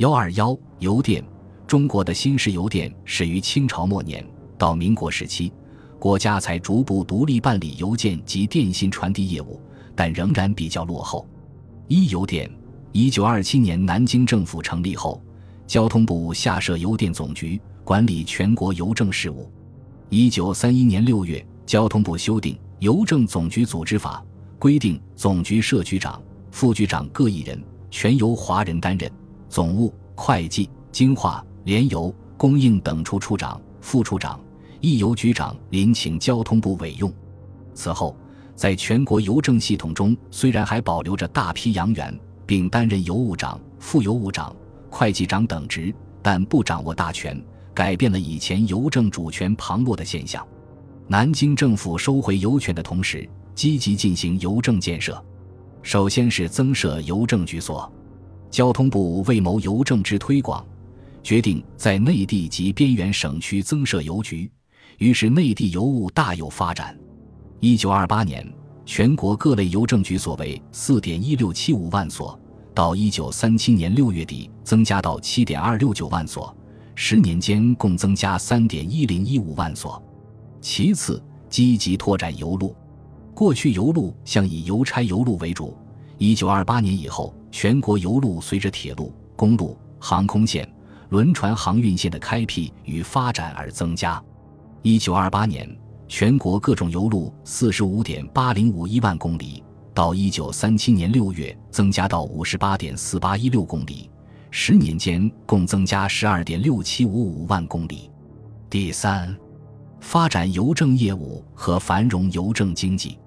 幺二幺邮电，中国的新式邮电始于清朝末年，到民国时期，国家才逐步独立办理邮件及电信传递业务，但仍然比较落后。一邮电，一九二七年南京政府成立后，交通部下设邮电总局，管理全国邮政事务。一九三一年六月，交通部修订《邮政总局组织法》，规定总局设局长、副局长各一人，全由华人担任。总务、会计、经化、联邮、供应等处处长、副处长，亦由局长临请交通部委用。此后，在全国邮政系统中，虽然还保留着大批洋员，并担任邮务长、副邮务长、会计长等职，但不掌握大权，改变了以前邮政主权旁落的现象。南京政府收回邮权的同时，积极进行邮政建设，首先是增设邮政局所。交通部为谋邮政之推广，决定在内地及边缘省区增设邮局，于是内地邮务大有发展。一九二八年，全国各类邮政局所为四点一六七五万所，到一九三七年六月底增加到七点二六九万所，十年间共增加三点一零一五万所。其次，积极拓展邮路，过去邮路向以邮差邮路为主。一九二八年以后，全国邮路随着铁路、公路、航空线、轮船航运线的开辟与发展而增加。一九二八年，全国各种邮路四十五点八零五一万公里，到一九三七年六月增加到五十八点四八一六公里，十年间共增加十二点六七五五万公里。第三，发展邮政业务和繁荣邮政经济。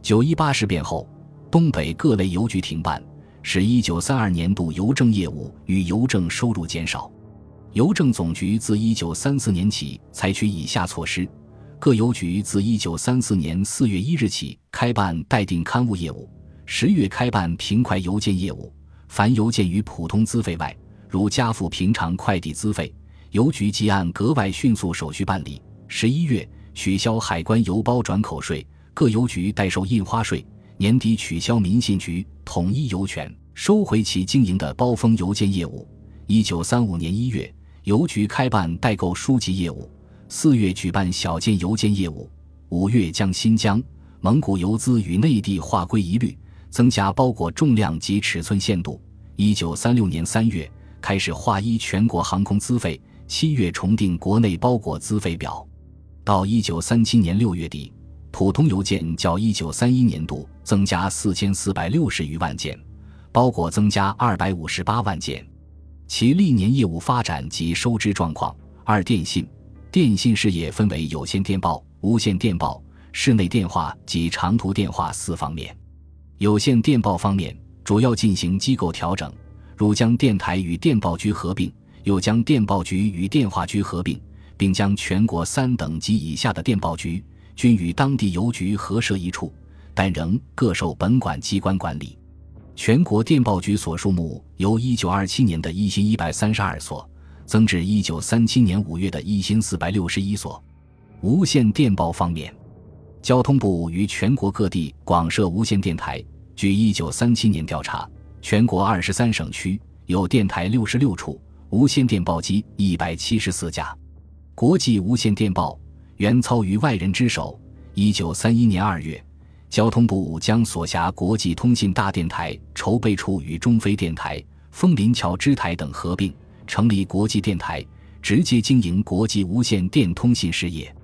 九一八事变后。东北各类邮局停办，使一九三二年度邮政业务与邮政收入减少。邮政总局自一九三四年起采取以下措施：各邮局自一九三四年四月一日起开办待定刊物业务，十月开办平快邮件业务。凡邮件于普通资费外，如加付平常快递资费，邮局即按格外迅速手续办理。十一月取消海关邮包转口税，各邮局代收印花税。年底取消民信局统一邮权，收回其经营的包封邮件业务。一九三五年一月，邮局开办代购书籍业务；四月举办小件邮件业务；五月将新疆、蒙古邮资与内地划归一律，增加包裹重量及尺寸限度。一九三六年三月开始划一全国航空资费，七月重定国内包裹资费表，到一九三七年六月底。普通邮件较一九三一年度增加四千四百六十余万件，包裹增加二百五十八万件。其历年业务发展及收支状况。二、电信，电信事业分为有线电报、无线电报、室内电话及长途电话四方面。有线电报方面，主要进行机构调整，如将电台与电报局合并，又将电报局与电话局合并，并将全国三等及以下的电报局。均与当地邮局合设一处，但仍各受本管机关管理。全国电报局所数目由一九二七年的一千一百三十二所，增至一九三七年五月的一千四百六十一所。无线电报方面，交通部于全国各地广设无线电台。据一九三七年调查，全国二十三省区有电台六十六处，无线电报机一百七十四架。国际无线电报。原操于外人之手。一九三一年二月，交通部将所辖国际通信大电台筹备处与中非电台、枫林桥支台等合并，成立国际电台，直接经营国际无线电通信事业。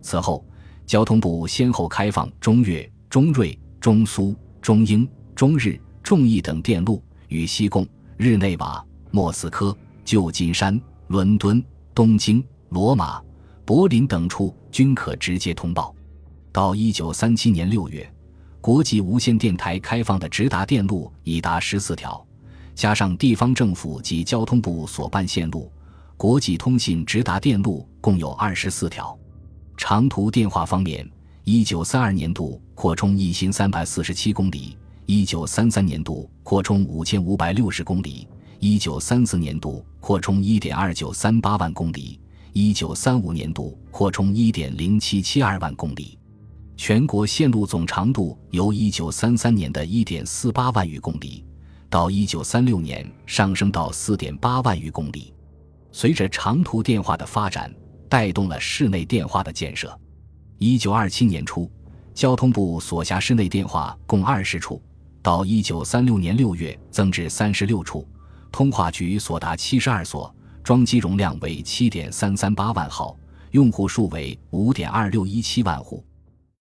此后，交通部先后开放中越、中瑞、中苏、中英、中日、中意等电路，与西贡、日内瓦、莫斯科、旧金山、伦敦、东京、罗马。柏林等处均可直接通报。到一九三七年六月，国际无线电台开放的直达电路已达十四条，加上地方政府及交通部所办线路，国际通信直达电路共有二十四条。长途电话方面，一九三二年度扩充一新三百四十七公里，一九三三年度扩充五千五百六十公里，一九三四年度扩充一点二九三八万公里。一九三五年度扩充一点零七七二万公里，全国线路总长度由一九三三年的一点四八万余公里，到一九三六年上升到四点八万余公里。随着长途电话的发展，带动了室内电话的建设。一九二七年初，交通部所辖室内电话共二十处，到一九三六年六月增至三十六处，通话局所达七十二所，装机容量为七点三三八万号，用户数为五点二六一七万户。